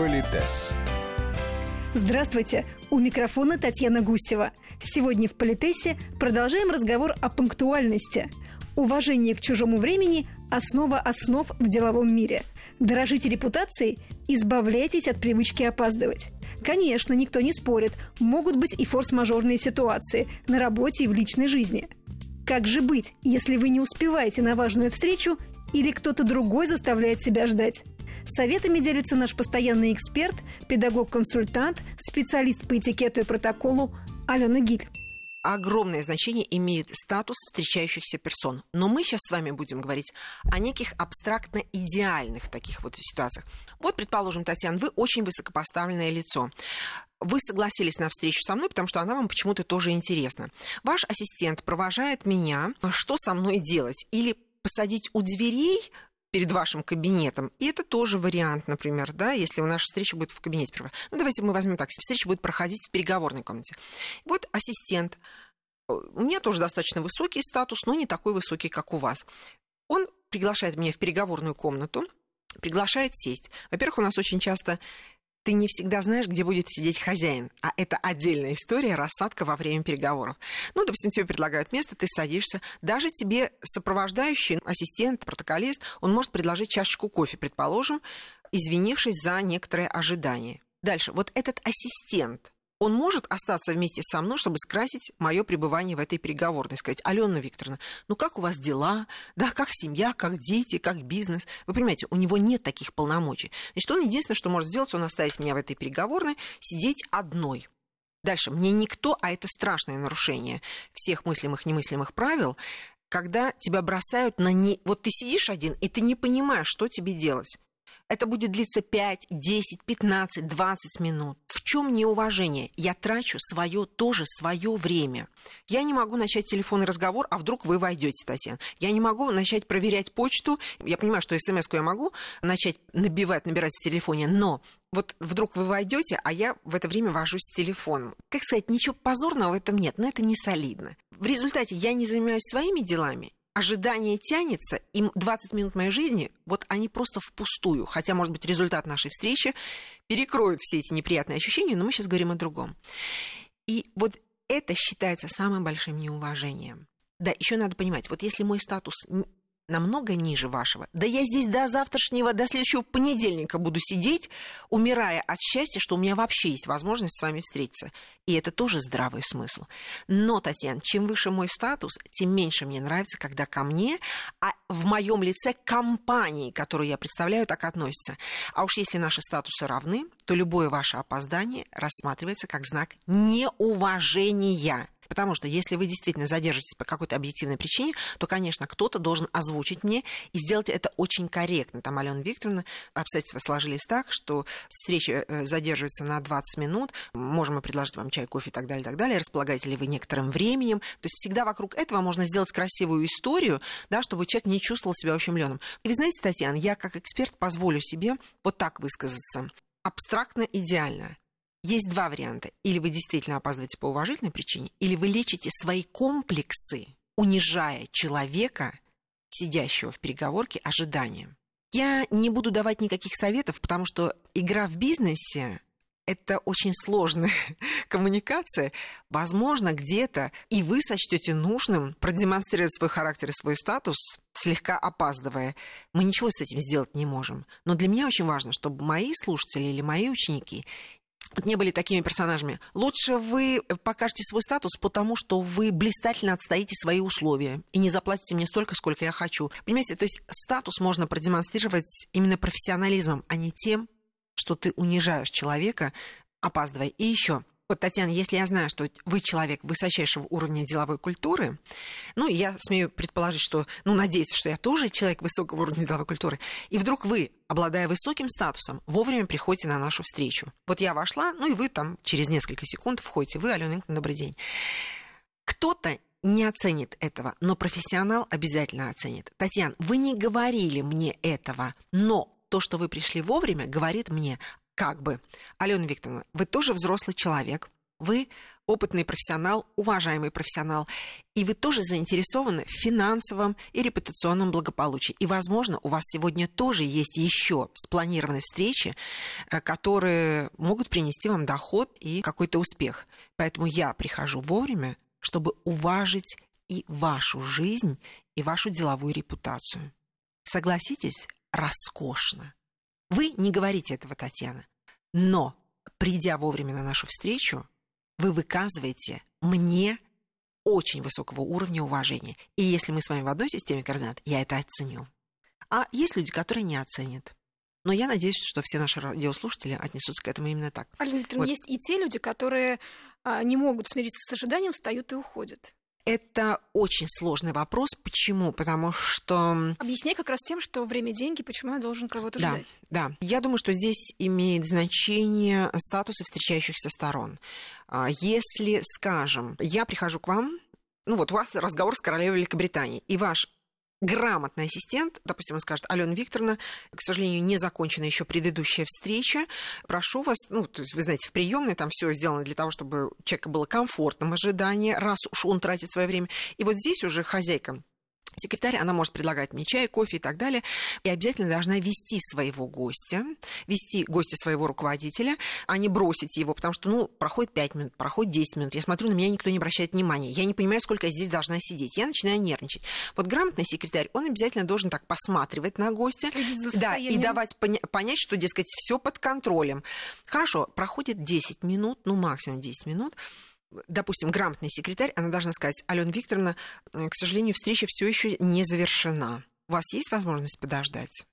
Политес. Здравствуйте! У микрофона Татьяна Гусева. Сегодня в Политесе продолжаем разговор о пунктуальности. Уважение к чужому времени – основа основ в деловом мире. Дорожите репутацией, избавляйтесь от привычки опаздывать. Конечно, никто не спорит, могут быть и форс-мажорные ситуации на работе и в личной жизни. Как же быть, если вы не успеваете на важную встречу или кто-то другой заставляет себя ждать? Советами делится наш постоянный эксперт, педагог-консультант, специалист по этикету и протоколу Алена Гиль огромное значение имеет статус встречающихся персон. Но мы сейчас с вами будем говорить о неких абстрактно идеальных таких вот ситуациях. Вот, предположим, Татьяна, вы очень высокопоставленное лицо вы согласились на встречу со мной, потому что она вам почему-то тоже интересна. Ваш ассистент провожает меня, что со мной делать? Или посадить у дверей перед вашим кабинетом. И это тоже вариант, например, да, если наша встреча будет в кабинете. Ну, давайте мы возьмем так, встреча будет проходить в переговорной комнате. Вот ассистент, э, у меня тоже достаточно высокий статус, но не такой высокий, как у вас. Он приглашает меня в переговорную комнату, приглашает сесть. Во-первых, у нас очень часто ты не всегда знаешь, где будет сидеть хозяин. А это отдельная история, рассадка во время переговоров. Ну, допустим, тебе предлагают место, ты садишься. Даже тебе сопровождающий ассистент, протоколист, он может предложить чашечку кофе, предположим, извинившись за некоторое ожидание. Дальше. Вот этот ассистент, он может остаться вместе со мной, чтобы скрасить мое пребывание в этой переговорной. Сказать, Алена Викторовна, ну как у вас дела? Да, как семья, как дети, как бизнес? Вы понимаете, у него нет таких полномочий. Значит, он единственное, что может сделать, он оставить меня в этой переговорной, сидеть одной. Дальше, мне никто, а это страшное нарушение всех мыслимых, немыслимых правил, когда тебя бросают на не... Вот ты сидишь один, и ты не понимаешь, что тебе делать. Это будет длиться 5, 10, 15, 20 минут. В чем неуважение? Я трачу свое, тоже свое время. Я не могу начать телефонный разговор, а вдруг вы войдете, Татьяна. Я не могу начать проверять почту. Я понимаю, что смс я могу начать набивать, набирать в телефоне, но вот вдруг вы войдете, а я в это время вожусь с телефоном. Как сказать, ничего позорного в этом нет, но это не солидно. В результате я не занимаюсь своими делами, ожидание тянется, им 20 минут моей жизни, вот они просто впустую. Хотя, может быть, результат нашей встречи перекроет все эти неприятные ощущения, но мы сейчас говорим о другом. И вот это считается самым большим неуважением. Да, еще надо понимать, вот если мой статус намного ниже вашего. Да я здесь до завтрашнего, до следующего понедельника буду сидеть, умирая от счастья, что у меня вообще есть возможность с вами встретиться. И это тоже здравый смысл. Но, Татьяна, чем выше мой статус, тем меньше мне нравится, когда ко мне, а в моем лице компании, которую я представляю, так относятся. А уж если наши статусы равны, то любое ваше опоздание рассматривается как знак неуважения Потому что если вы действительно задержитесь по какой-то объективной причине, то, конечно, кто-то должен озвучить мне и сделать это очень корректно. Там Алена Викторовна, обстоятельства сложились так, что встреча э, задерживается на 20 минут, можем мы предложить вам чай, кофе и так далее, и так далее, располагаете ли вы некоторым временем. То есть всегда вокруг этого можно сделать красивую историю, да, чтобы человек не чувствовал себя ущемленным. И вы знаете, Татьяна, я как эксперт позволю себе вот так высказаться абстрактно идеально. Есть два варианта. Или вы действительно опаздываете по уважительной причине, или вы лечите свои комплексы, унижая человека, сидящего в переговорке, ожиданием. Я не буду давать никаких советов, потому что игра в бизнесе это очень сложная коммуникация. Возможно, где-то и вы сочтете нужным продемонстрировать свой характер и свой статус, слегка опаздывая. Мы ничего с этим сделать не можем. Но для меня очень важно, чтобы мои слушатели или мои ученики не были такими персонажами. Лучше вы покажете свой статус, потому что вы блистательно отстоите свои условия и не заплатите мне столько, сколько я хочу. Понимаете, то есть статус можно продемонстрировать именно профессионализмом, а не тем, что ты унижаешь человека, опаздывая. И еще, вот, Татьяна, если я знаю, что вы человек высочайшего уровня деловой культуры, ну, я смею предположить, что, ну, надеяться, что я тоже человек высокого уровня деловой культуры, и вдруг вы, обладая высоким статусом, вовремя приходите на нашу встречу. Вот я вошла, ну, и вы там через несколько секунд входите. Вы, Алена Инкина, добрый день. Кто-то не оценит этого, но профессионал обязательно оценит. Татьяна, вы не говорили мне этого, но то, что вы пришли вовремя, говорит мне как бы. Алена Викторовна, вы тоже взрослый человек, Вы опытный профессионал, уважаемый профессионал, и вы тоже заинтересованы в финансовом и репутационном благополучии. И, возможно, у вас сегодня тоже есть еще спланированные встречи, э, которые могут принести вам доход и какой-то успех. Поэтому я прихожу вовремя, чтобы уважить и вашу жизнь, и вашу деловую репутацию. Согласитесь, роскошно. Вы не говорите этого, Татьяна, но, придя вовремя на нашу встречу, вы выказываете мне очень высокого уровня уважения. И если мы с вами в одной системе координат, я это оценю. А есть люди, которые не оценят. Но я надеюсь, что все наши радиослушатели отнесутся к этому именно так. Алина Викторовна, вот. есть и те люди, которые а, не могут смириться с ожиданием, встают и уходят. Это очень сложный вопрос. Почему? Потому что... Объясняй как раз тем, что время – деньги, почему я должен кого-то да, ждать. Да, я думаю, что здесь имеет значение статусы встречающихся сторон. А, если, скажем, я прихожу к вам, ну вот у вас разговор с королевой Великобритании, и ваш грамотный ассистент, допустим, он скажет, Алена Викторовна, к сожалению, не закончена еще предыдущая встреча, прошу вас, ну, то есть, вы знаете, в приемной там все сделано для того, чтобы у человека было комфортным ожидание, раз уж он тратит свое время. И вот здесь уже хозяйка секретарь, она может предлагать мне чай, кофе и так далее, и обязательно должна вести своего гостя, вести гостя своего руководителя, а не бросить его, потому что, ну, проходит 5 минут, проходит 10 минут, я смотрю, на меня никто не обращает внимания, я не понимаю, сколько я здесь должна сидеть, я начинаю нервничать. Вот грамотный секретарь, он обязательно должен так посматривать на гостя, да, и давать поня- понять, что, дескать, все под контролем. Хорошо, проходит 10 минут, ну, максимум 10 минут, допустим, грамотный секретарь, она должна сказать, Алена Викторовна, к сожалению, встреча все еще не завершена. У вас есть возможность подождать?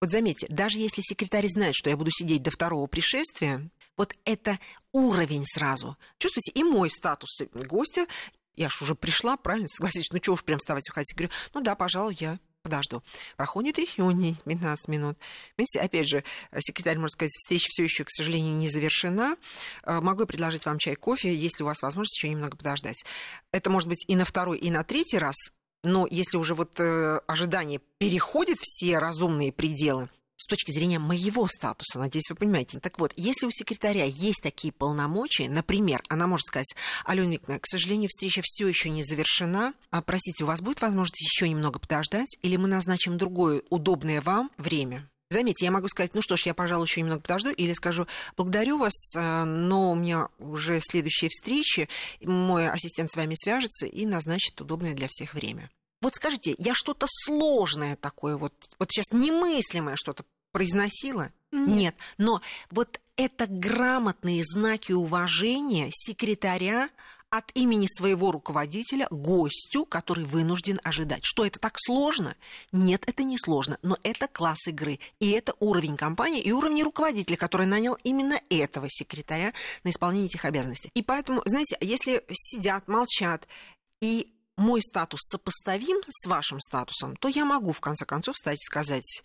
Вот заметьте, даже если секретарь знает, что я буду сидеть до второго пришествия, вот это уровень сразу. Чувствуете, и мой статус гостя, я ж уже пришла, правильно, согласитесь, ну что уж прям вставать уходить. Говорю, ну да, пожалуй, я подожду. Проходит не 15 минут. Видите, опять же, секретарь может сказать, встреча все еще, к сожалению, не завершена. Э, могу предложить вам чай, кофе, если у вас возможность еще немного подождать. Это может быть и на второй, и на третий раз, но если уже вот э, ожидание переходит все разумные пределы, с точки зрения моего статуса, надеюсь, вы понимаете. Так вот, если у секретаря есть такие полномочия, например, она может сказать, Алена Викторовна, к сожалению, встреча все еще не завершена, а, простите, у вас будет возможность еще немного подождать, или мы назначим другое удобное вам время? Заметьте, я могу сказать, ну что ж, я, пожалуй, еще немного подожду, или скажу, благодарю вас, э, но у меня уже следующие встречи, мой ассистент с вами свяжется и назначит удобное для всех время. Вот скажите, я что-то сложное такое, вот, вот сейчас немыслимое что-то произносила? Нет. Нет. Но вот это грамотные знаки уважения секретаря от имени своего руководителя гостю, который вынужден ожидать. Что это так сложно? Нет, это не сложно, но это класс игры. И это уровень компании и уровень руководителя, который нанял именно этого секретаря на исполнение этих обязанностей. И поэтому, знаете, если сидят, молчат, и мой статус сопоставим с вашим статусом, то я могу, в конце концов, встать и сказать,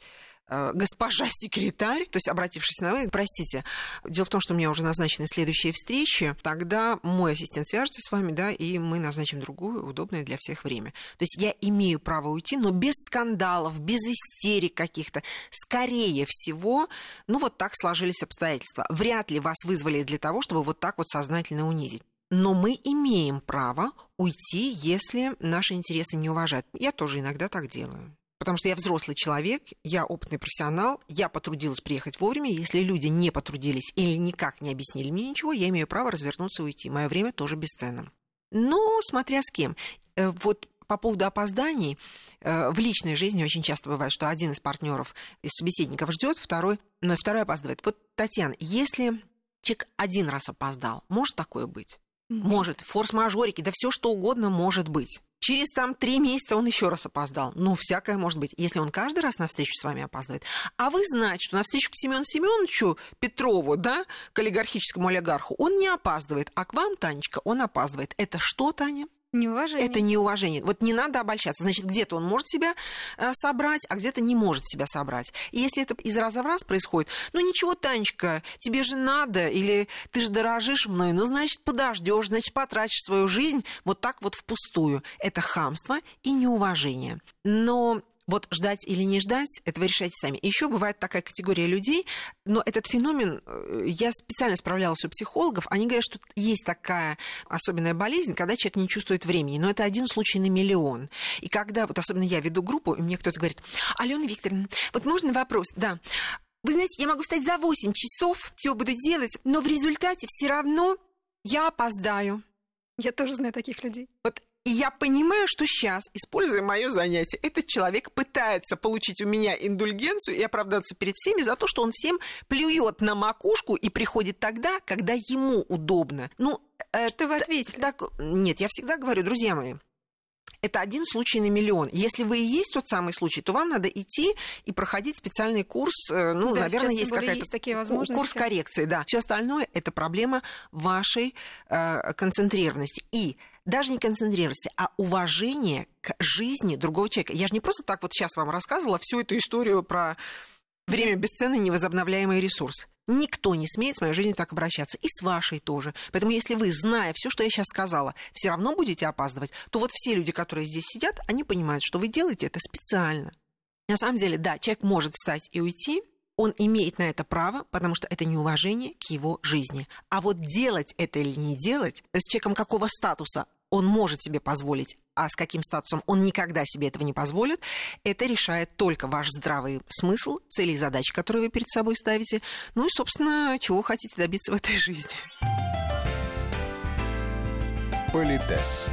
«Э, госпожа секретарь, то есть обратившись на вы, простите, дело в том, что у меня уже назначены следующие встречи, тогда мой ассистент свяжется с вами, да, и мы назначим другую, удобное для всех время. То есть я имею право уйти, но без скандалов, без истерик каких-то. Скорее всего, ну вот так сложились обстоятельства. Вряд ли вас вызвали для того, чтобы вот так вот сознательно унизить но мы имеем право уйти, если наши интересы не уважают. Я тоже иногда так делаю. Потому что я взрослый человек, я опытный профессионал, я потрудилась приехать вовремя. Если люди не потрудились или никак не объяснили мне ничего, я имею право развернуться и уйти. Мое время тоже бесценно. Но смотря с кем. Э, вот по поводу опозданий, э, в личной жизни очень часто бывает, что один из партнеров, из собеседников ждет, второй, второй опаздывает. Вот, Татьяна, если человек один раз опоздал, может такое быть? Может, форс-мажорики, да все что угодно может быть. Через там три месяца он еще раз опоздал. Ну, всякое может быть, если он каждый раз на встречу с вами опаздывает. А вы знаете, что на встречу к Семену Семеновичу Петрову, да, к олигархическому олигарху, он не опаздывает, а к вам, Танечка, он опаздывает. Это что, Таня? Неуважение. Это неуважение. Вот не надо обольщаться. Значит, где-то он может себя э, собрать, а где-то не может себя собрать. И если это из раза в раз происходит, ну ничего, Танечка, тебе же надо, или ты же дорожишь мной, ну, значит, подождешь, значит, потратишь свою жизнь вот так вот впустую. Это хамство и неуважение. Но вот ждать или не ждать, это вы решаете сами. Еще бывает такая категория людей, но этот феномен, э, я специально справлялась у психологов, они говорят, что есть такая особенная болезнь, когда человек не чувствует времени, но это один случай на миллион. И когда, вот особенно я веду группу, и мне кто-то говорит, Алена Викторовна, вот можно вопрос? Да. Вы знаете, я могу встать за 8 часов, все буду делать, но в результате все равно я опоздаю. Я тоже знаю таких людей. Вот и я понимаю, что сейчас, используя мое занятие, этот человек пытается получить у меня индульгенцию и оправдаться перед всеми за то, что он всем плюет на макушку и приходит тогда, когда ему удобно. Ну, что вы ответили? Так, нет, я всегда говорю, друзья мои, это один случай на миллион. Если вы и есть тот самый случай, то вам надо идти и проходить специальный курс. Э, ну, да, наверное, есть какая-то есть такие возможности. курс коррекции, да. Все остальное это проблема вашей э, концентрированности. И даже не концентрированности, а уважение к жизни другого человека. Я же не просто так вот сейчас вам рассказывала всю эту историю про время бесценный невозобновляемый ресурс. Никто не смеет с моей жизнью так обращаться. И с вашей тоже. Поэтому если вы, зная все, что я сейчас сказала, все равно будете опаздывать, то вот все люди, которые здесь сидят, они понимают, что вы делаете это специально. На самом деле, да, человек может встать и уйти, он имеет на это право, потому что это неуважение к его жизни. А вот делать это или не делать, с человеком какого статуса он может себе позволить, а с каким статусом он никогда себе этого не позволит, это решает только ваш здравый смысл, цели и задачи, которые вы перед собой ставите, ну и, собственно, чего хотите добиться в этой жизни. Политес.